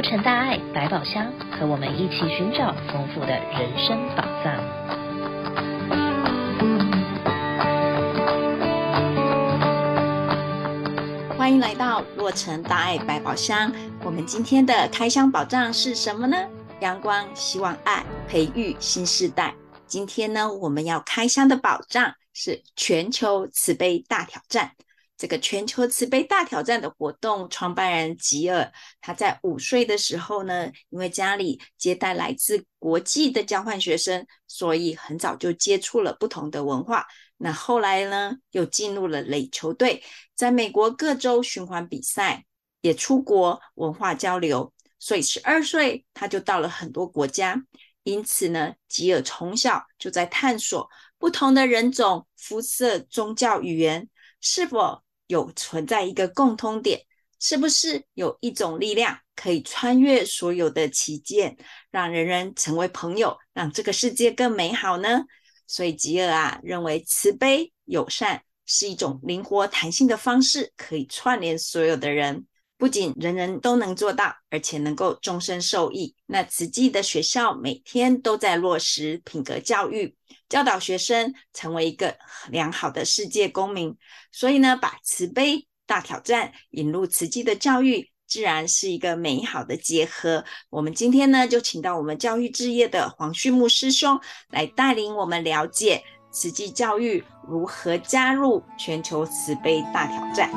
洛城大爱百宝箱，和我们一起寻找丰富的人生宝藏。欢迎来到洛城大爱百宝箱。我们今天的开箱宝藏是什么呢？阳光、希望、爱，培育新世代。今天呢，我们要开箱的宝藏是全球慈悲大挑战。这个全球慈悲大挑战的活动创办人吉尔，他在五岁的时候呢，因为家里接待来自国际的交换学生，所以很早就接触了不同的文化。那后来呢，又进入了垒球队，在美国各州循环比赛，也出国文化交流。所以十二岁他就到了很多国家。因此呢，吉尔从小就在探索不同的人种、肤色、宗教、语言是否。有存在一个共通点，是不是有一种力量可以穿越所有的起见，让人人成为朋友，让这个世界更美好呢？所以吉尔啊认为慈悲友善是一种灵活弹性的方式，可以串联所有的人，不仅人人都能做到，而且能够终身受益。那慈济的学校每天都在落实品格教育。教导学生成为一个良好的世界公民，所以呢，把慈悲大挑战引入慈济的教育，自然是一个美好的结合。我们今天呢，就请到我们教育置业的黄旭牧师兄来带领我们了解慈济教育如何加入全球慈悲大挑战。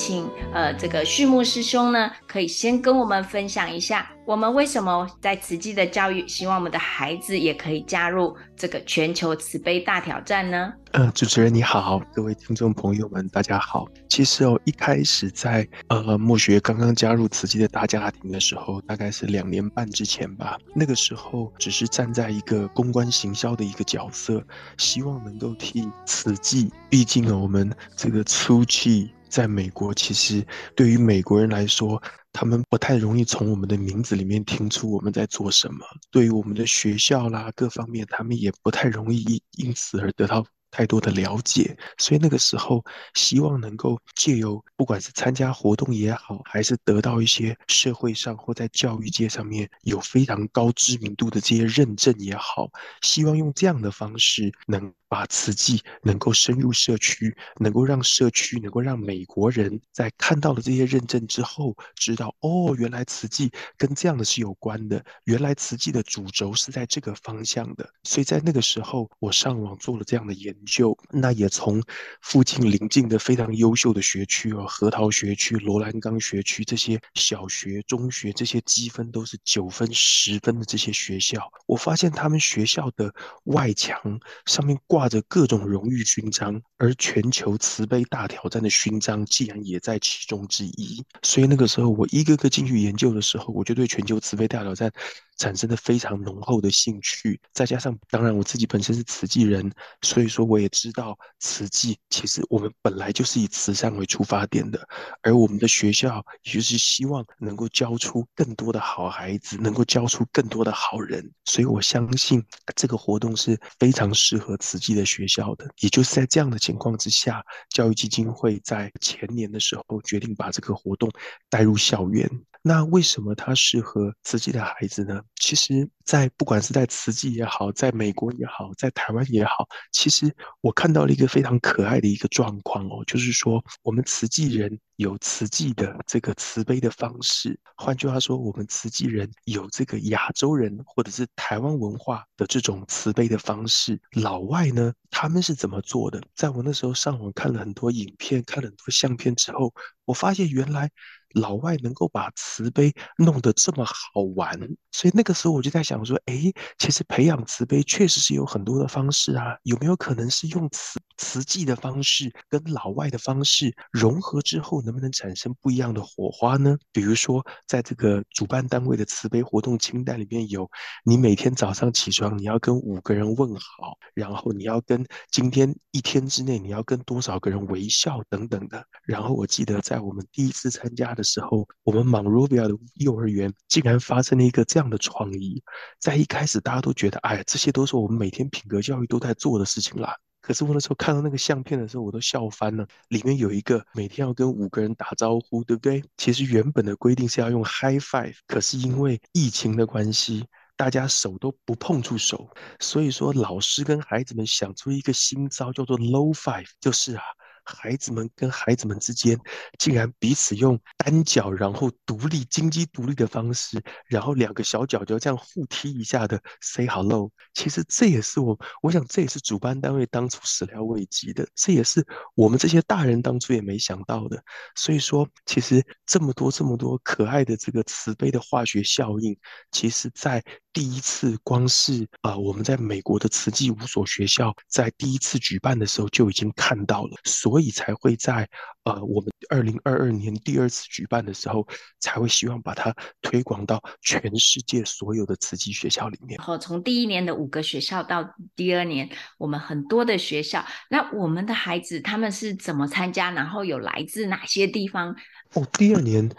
请呃，这个旭牧师兄呢，可以先跟我们分享一下，我们为什么在慈济的教育，希望我们的孩子也可以加入这个全球慈悲大挑战呢？呃，主持人你好，各位听众朋友们，大家好。其实哦，一开始在呃牧学刚刚加入慈济的大家庭的时候，大概是两年半之前吧。那个时候只是站在一个公关行销的一个角色，希望能够替慈济，毕竟呢，我们这个初期。在美国，其实对于美国人来说，他们不太容易从我们的名字里面听出我们在做什么。对于我们的学校啦，各方面，他们也不太容易因因此而得到。太多的了解，所以那个时候希望能够借由不管是参加活动也好，还是得到一些社会上或在教育界上面有非常高知名度的这些认证也好，希望用这样的方式能把慈济能够深入社区，能够让社区能够让美国人在看到了这些认证之后，知道哦，原来慈济跟这样的是有关的，原来慈济的主轴是在这个方向的，所以在那个时候我上网做了这样的研究。那也从附近邻近的非常优秀的学区哦，核桃学区、罗兰岗学区这些小学、中学这些积分都是九分、十分的这些学校，我发现他们学校的外墙上面挂挂着各种荣誉勋章，而全球慈悲大挑战的勋章竟然也在其中之一。所以那个时候我一个个进去研究的时候，我就对全球慈悲大挑战。产生了非常浓厚的兴趣，再加上当然我自己本身是慈济人，所以说我也知道慈济其实我们本来就是以慈善为出发点的，而我们的学校也就是希望能够教出更多的好孩子，能够教出更多的好人，所以我相信这个活动是非常适合慈济的学校的。也就是在这样的情况之下，教育基金会在前年的时候决定把这个活动带入校园。那为什么它适合慈济的孩子呢？其实，在不管是在慈济也好，在美国也好，在台湾也好，其实我看到了一个非常可爱的一个状况哦，就是说我们慈济人有慈济的这个慈悲的方式，换句话说，我们慈济人有这个亚洲人或者是台湾文化的这种慈悲的方式。老外呢，他们是怎么做的？在我那时候上网看了很多影片，看了很多相片之后，我发现原来。老外能够把慈悲弄得这么好玩，所以那个时候我就在想说，哎，其实培养慈悲确实是有很多的方式啊，有没有可能是用慈慈济的方式跟老外的方式融合之后，能不能产生不一样的火花呢？比如说，在这个主办单位的慈悲活动清单里面有，你每天早上起床你要跟五个人问好，然后你要跟今天一天之内你要跟多少个人微笑等等的。然后我记得在我们第一次参加的。时候，我们 Monrovia 的幼儿园竟然发生了一个这样的创意。在一开始，大家都觉得，哎，这些都是我们每天品格教育都在做的事情啦。可是我那时候看到那个相片的时候，我都笑翻了。里面有一个每天要跟五个人打招呼，对不对？其实原本的规定是要用 high five，可是因为疫情的关系，大家手都不碰触手，所以说老师跟孩子们想出一个新招，叫做 low five，就是啊。孩子们跟孩子们之间，竟然彼此用单脚，然后独立、金鸡独立的方式，然后两个小脚脚这样互踢一下的 say hello。其实这也是我，我想这也是主办单位当初始料未及的，这也是我们这些大人当初也没想到的。所以说，其实这么多这么多可爱的这个慈悲的化学效应，其实在。第一次，光是啊、呃，我们在美国的慈济五所学校在第一次举办的时候就已经看到了，所以才会在呃我们二零二二年第二次举办的时候，才会希望把它推广到全世界所有的慈济学校里面。然后从第一年的五个学校到第二年，我们很多的学校，那我们的孩子他们是怎么参加？然后有来自哪些地方？哦，第二年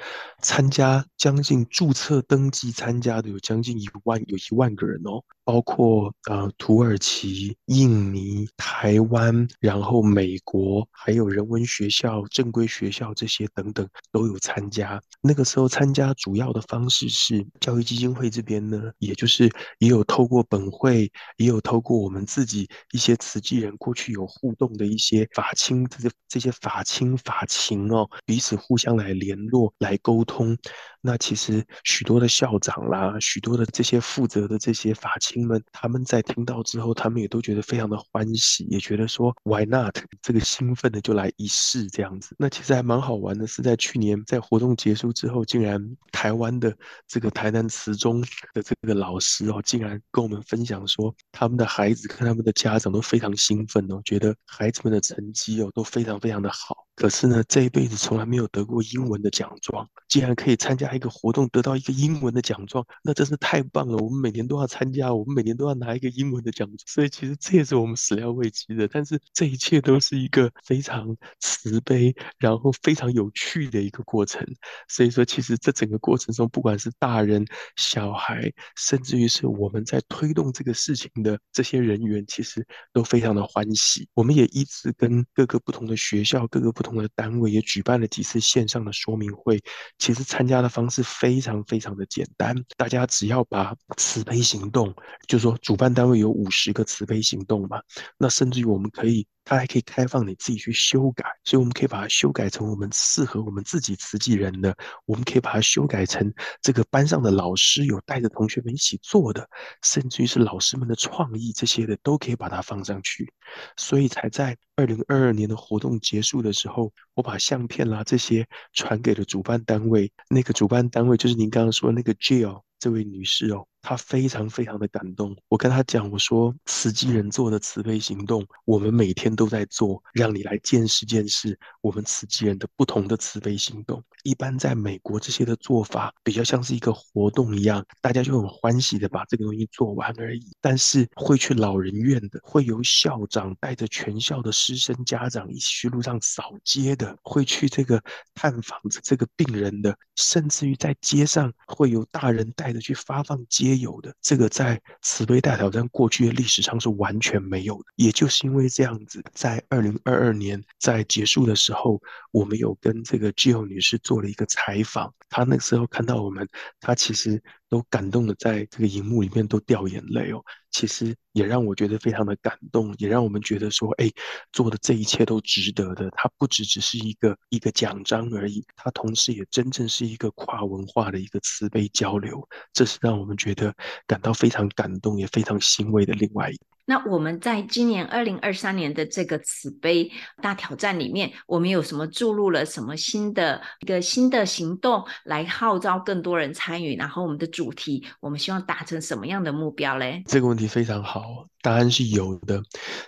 参加将近注册登记参加的有将近一万，有一万个人哦。包括呃土耳其、印尼、台湾，然后美国，还有人文学校、正规学校这些等等都有参加。那个时候参加主要的方式是教育基金会这边呢，也就是也有透过本会，也有透过我们自己一些慈济人过去有互动的一些法亲，这些这些法亲法情哦，彼此互相来联络、来沟通。那其实许多的校长啦，许多的这些负责的这些法亲们，他们在听到之后，他们也都觉得非常的欢喜，也觉得说 Why not？这个兴奋的就来一试这样子。那其实还蛮好玩的，是在去年在活动结束之后，竟然台湾的这个台南慈中的这个老师哦，竟然跟我们分享说，他们的孩子跟他们的家长都非常兴奋哦，觉得孩子们的成绩哦都非常非常的好。可是呢，这一辈子从来没有得过英文的奖状，竟然可以参加一个活动得到一个英文的奖状，那真是太棒了！我们每年都要参加，我们每年都要拿一个英文的奖状，所以其实这也是我们始料未及的。但是这一切都是一个非常慈悲，然后非常有趣的一个过程。所以说，其实这整个过程中，不管是大人、小孩，甚至于是我们在推动这个事情的这些人员，其实都非常的欢喜。我们也一直跟各个不同的学校、各个不同。的单位也举办了几次线上的说明会，其实参加的方方式非常非常的简单，大家只要把慈悲行动，就说主办单位有五十个慈悲行动嘛，那甚至于我们可以。它还可以开放你自己去修改，所以我们可以把它修改成我们适合我们自己慈济人的。我们可以把它修改成这个班上的老师有带着同学们一起做的，甚至于是老师们的创意这些的，都可以把它放上去。所以才在二零二二年的活动结束的时候，我把相片啦这些传给了主办单位。那个主办单位就是您刚刚说的那个 Jill 这位女士哦。她非常非常的感动，我跟她讲，我说慈济人做的慈悲行动，我们每天都在做，让你来见识见识我们慈济人的不同的慈悲行动。一般在美国这些的做法比较像是一个活动一样，大家就很欢喜的把这个东西做完而已。但是会去老人院的，会由校长带着全校的师生家长一起去路上扫街的，会去这个探访这个病人的，甚至于在街上会有大人带去发放皆。有的，这个在慈悲大挑战过去的历史上是完全没有的。也就是因为这样子，在二零二二年在结束的时候，我们有跟这个 Jo 女士做了一个采访。她那时候看到我们，她其实都感动的在这个荧幕里面都掉眼泪哦。其实也让我觉得非常的感动，也让我们觉得说，哎，做的这一切都值得的。它不只只是一个一个奖章而已，它同时也真正是一个跨文化的一个慈悲交流。这是让我们觉得感到非常感动，也非常欣慰的另外一个。那我们在今年二零二三年的这个慈悲大挑战里面，我们有什么注入了什么新的一个新的行动，来号召更多人参与？然后我们的主题，我们希望达成什么样的目标嘞？这个问题非常好。答案是有的。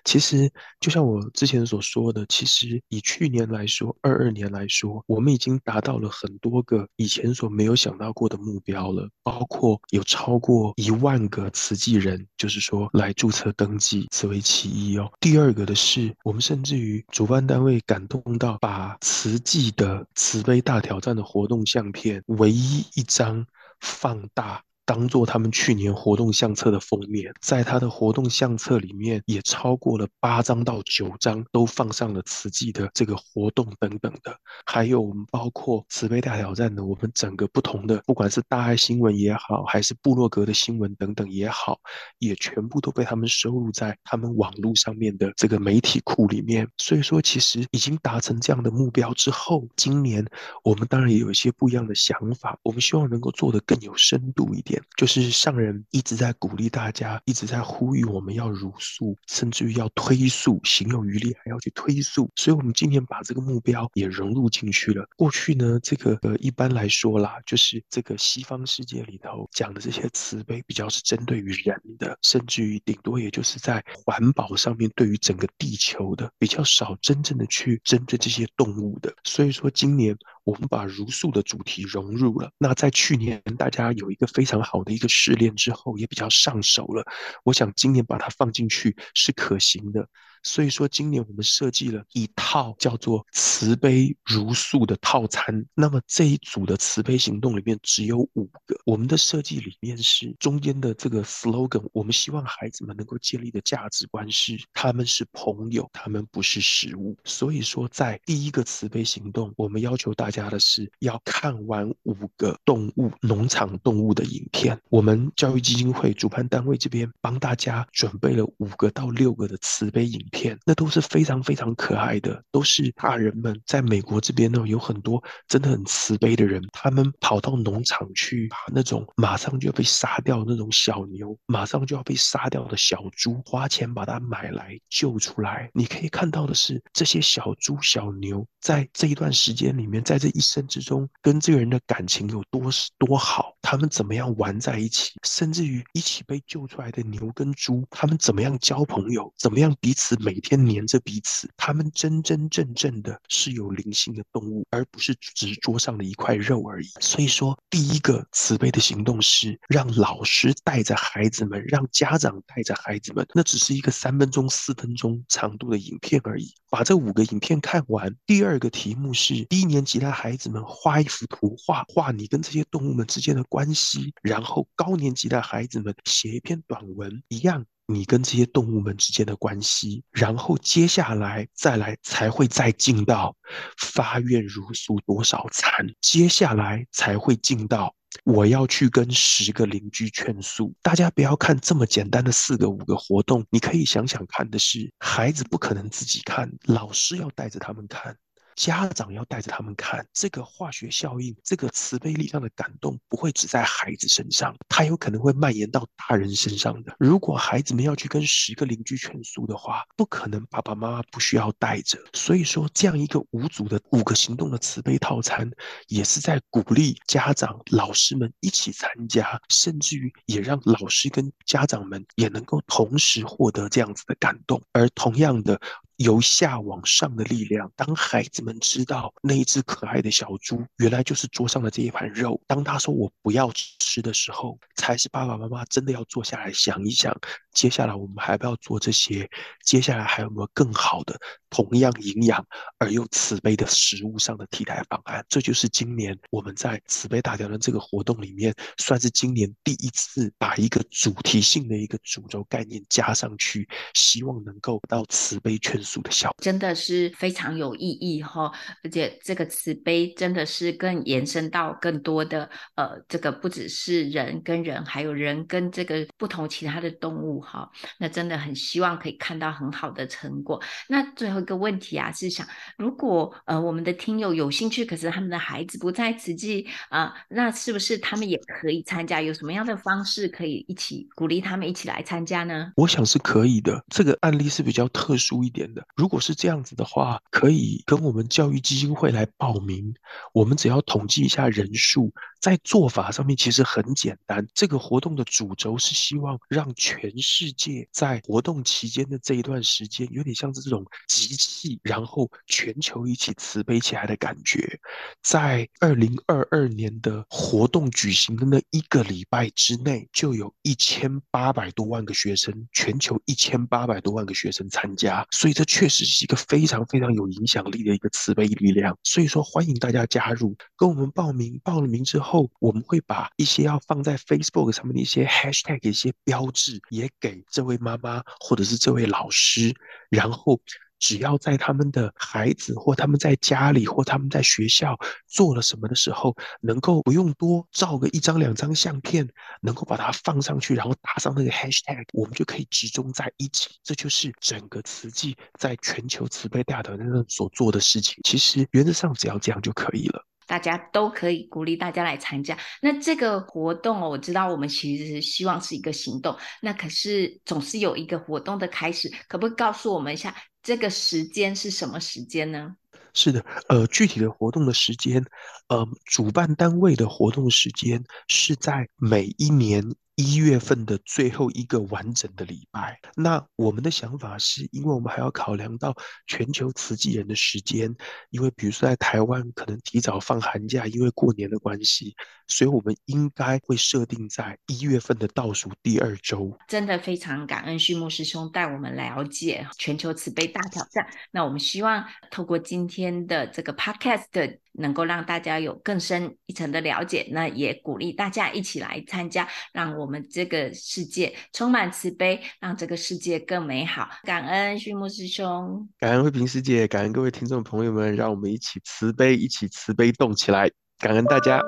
其实就像我之前所说的，其实以去年来说，二二年来说，我们已经达到了很多个以前所没有想到过的目标了，包括有超过一万个慈济人，就是说来注册登记，此为其一哦。第二个的是，我们甚至于主办单位感动到把慈济的慈悲大挑战的活动相片唯一一张放大。当做他们去年活动相册的封面，在他的活动相册里面也超过了八张到九张都放上了慈济的这个活动等等的，还有我们包括慈悲大挑战的我们整个不同的，不管是大爱新闻也好，还是部落格的新闻等等也好，也全部都被他们收录在他们网络上面的这个媒体库里面。所以说，其实已经达成这样的目标之后，今年我们当然也有一些不一样的想法，我们希望能够做得更有深度一点。就是上人一直在鼓励大家，一直在呼吁我们要茹素，甚至于要推素，行有余力还要去推素。所以，我们今年把这个目标也融入进去了。过去呢，这个呃，一般来说啦，就是这个西方世界里头讲的这些慈悲，比较是针对于人的，甚至于顶多也就是在环保上面，对于整个地球的，比较少真正的去针对这些动物的。所以说，今年。我们把茹素的主题融入了。那在去年大家有一个非常好的一个试炼之后，也比较上手了。我想今年把它放进去是可行的。所以说，今年我们设计了一套叫做“慈悲如素”的套餐。那么这一组的慈悲行动里面只有五个。我们的设计里面是中间的这个 slogan，我们希望孩子们能够建立的价值观是：他们是朋友，他们不是食物。所以说，在第一个慈悲行动，我们要求大家的是要看完五个动物农场动物的影片。我们教育基金会主办单位这边帮大家准备了五个到六个的慈悲影片。那都是非常非常可爱的，都是大人们在美国这边呢，有很多真的很慈悲的人，他们跑到农场去，把那种马上就要被杀掉的那种小牛，马上就要被杀掉的小猪，花钱把它买来救出来。你可以看到的是，这些小猪小牛在这一段时间里面，在这一生之中，跟这个人的感情有多多好，他们怎么样玩在一起，甚至于一起被救出来的牛跟猪，他们怎么样交朋友，怎么样彼此。每天黏着彼此，他们真真正正的是有灵性的动物，而不是只桌上的一块肉而已。所以说，第一个慈悲的行动是让老师带着孩子们，让家长带着孩子们。那只是一个三分钟、四分钟长度的影片而已。把这五个影片看完。第二个题目是低年级的孩子们画一幅图画，画你跟这些动物们之间的关系。然后高年级的孩子们写一篇短文，一样。你跟这些动物们之间的关系，然后接下来再来才会再进到发愿茹素多少餐，接下来才会进到我要去跟十个邻居劝素。大家不要看这么简单的四个五个活动，你可以想想看的是，孩子不可能自己看，老师要带着他们看。家长要带着他们看这个化学效应，这个慈悲力量的感动不会只在孩子身上，它有可能会蔓延到大人身上的。如果孩子们要去跟十个邻居劝素的话，不可能爸爸妈妈不需要带着。所以说，这样一个五组的五个行动的慈悲套餐，也是在鼓励家长、老师们一起参加，甚至于也让老师跟家长们也能够同时获得这样子的感动。而同样的。由下往上的力量，当孩子们知道那一只可爱的小猪原来就是桌上的这一盘肉，当他说我不要吃的时候，才是爸爸妈妈真的要坐下来想一想，接下来我们还不要做这些，接下来还有没有更好的？同样营养而又慈悲的食物上的替代方案，这就是今年我们在慈悲大挑战这个活动里面，算是今年第一次把一个主题性的一个主轴概念加上去，希望能够到慈悲劝素的效果，真的是非常有意义哈！而且这个慈悲真的是更延伸到更多的呃，这个不只是人跟人，还有人跟这个不同其他的动物哈。那真的很希望可以看到很好的成果。那最后。一个问题啊，是想如果呃我们的听友有兴趣，可是他们的孩子不在慈济啊、呃，那是不是他们也可以参加？有什么样的方式可以一起鼓励他们一起来参加呢？我想是可以的。这个案例是比较特殊一点如果是这样子的话，可以跟我们教育基金会来报名。我们只要统计一下人数，在做法上面其实很简单。这个活动的主轴是希望让全世界在活动期间的这一段时间，有点像是这种集。机器，然后全球一起慈悲起来的感觉，在二零二二年的活动举行的那一个礼拜之内，就有一千八百多万个学生，全球一千八百多万个学生参加，所以这确实是一个非常非常有影响力的一个慈悲力量。所以说，欢迎大家加入，跟我们报名。报了名之后。后我们会把一些要放在 Facebook 上面的一些 Hashtag 一些标志也给这位妈妈或者是这位老师，然后。只要在他们的孩子或他们在家里或他们在学校做了什么的时候，能够不用多照个一张两张相片，能够把它放上去，然后打上那个 hashtag，我们就可以集中在一起。这就是整个慈济在全球慈悲大团队所做的事情。其实原则上只要这样就可以了。大家都可以鼓励大家来参加。那这个活动哦，我知道我们其实是希望是一个行动，那可是总是有一个活动的开始，可不可以告诉我们一下这个时间是什么时间呢？是的，呃，具体的活动的时间，呃，主办单位的活动时间是在每一年。一月份的最后一个完整的礼拜，那我们的想法是，因为我们还要考量到全球慈济人的时间，因为比如说在台湾可能提早放寒假，因为过年的关系，所以我们应该会设定在一月份的倒数第二周。真的非常感恩畜牧师兄带我们了解全球慈悲大挑战。那我们希望透过今天的这个 podcast。能够让大家有更深一层的了解，那也鼓励大家一起来参加，让我们这个世界充满慈悲，让这个世界更美好。感恩旭牧师兄，感恩慧平师姐，感恩各位听众朋友们，让我们一起慈悲，一起慈悲动起来。感恩大家。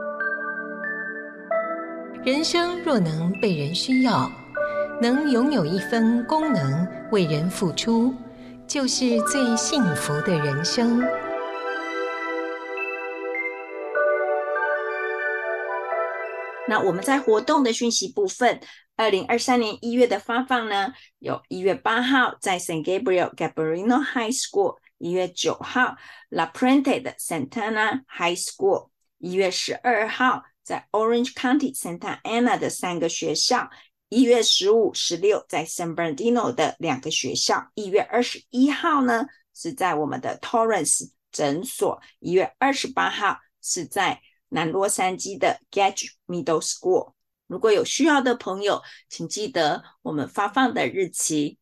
人生若能被人需要，能拥有一分功能为人付出，就是最幸福的人生。那我们在活动的讯息部分，二零二三年一月的发放呢，有一月八号在 San Gabriel Gabrielino High School，一月九号 La Puente 的 Santana High School，一月十二号在 Orange County Santa Ana 的三个学校，一月十五、十六在 San Bernardino 的两个学校，一月二十一号呢是在我们的 Torrance 诊所，一月二十八号是在。南洛杉矶的 Gage Middle School，如果有需要的朋友，请记得我们发放的日期。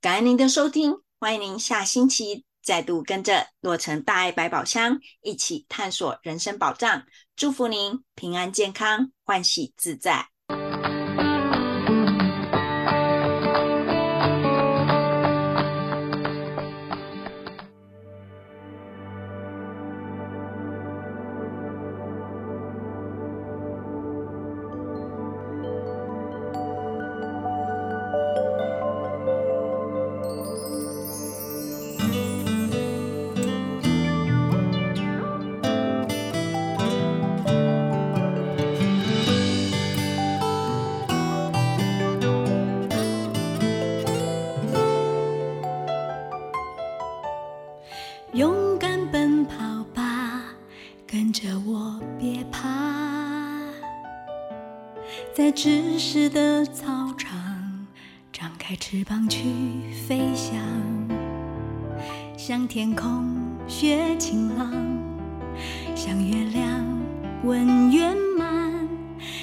感恩您的收听，欢迎您下星期再度跟着洛城大爱百宝箱一起探索人生宝藏。祝福您平安健康，欢喜自在。知识的操场，张开翅膀去飞翔，向天空学晴朗，向月亮问圆满。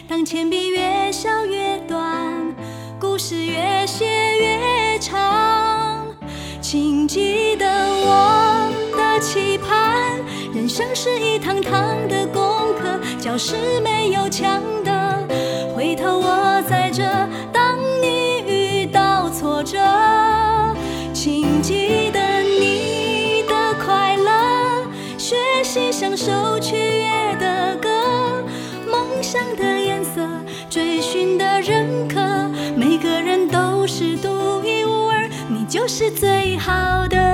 当铅笔越削越短，故事越写越长。请记得我的期盼，人生是一堂堂的功课，教室没有墙。头我在这，当你遇到挫折，请记得你的快乐，学习享受取悦的歌，梦想的颜色，追寻的认可，每个人都是独一无二，你就是最好的。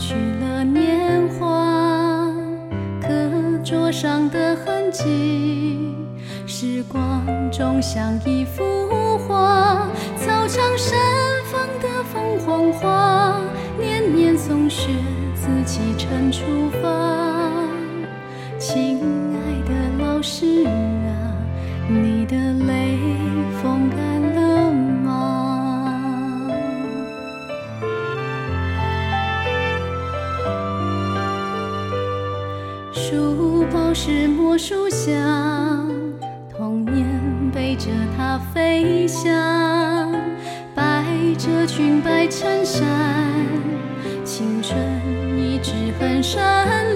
去了年华，课桌上的痕迹，时光中像一幅画，操场盛放的凤凰花，年年送学子启程出发。树下，童年背着它飞翔，白着裙，白衬衫，青春一直很闪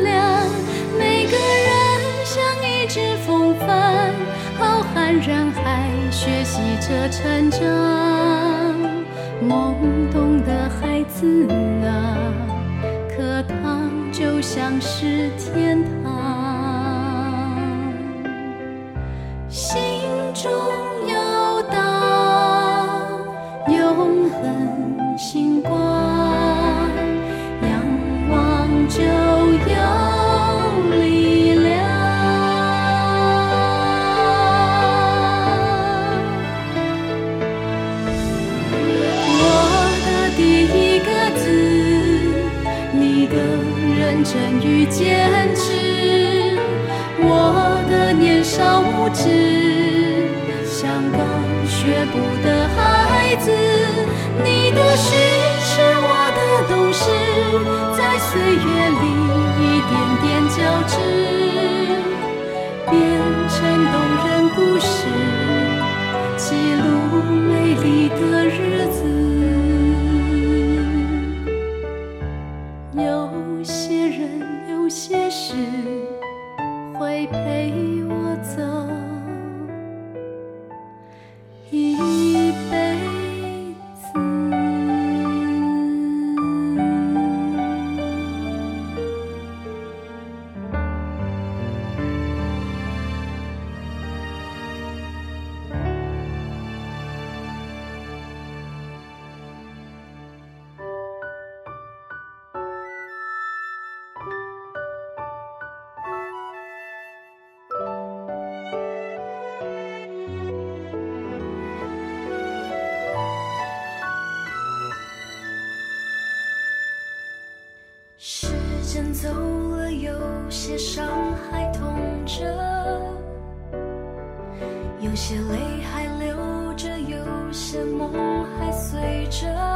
亮。每个人像一只风帆，浩瀚人海学习着成长，懵懂的孩子啊，课堂就像是天堂。中有道永恒星光仰望就有力量我的第一个字你的认真与坚持我的年少无知。舍不得孩子你的心是我的懂事在岁月里一点点交织有些泪还流着有些梦还随着